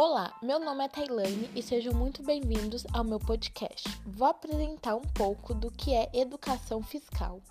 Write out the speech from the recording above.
Olá, meu nome é Tailane e sejam muito bem-vindos ao meu podcast. Vou apresentar um pouco do que é educação fiscal.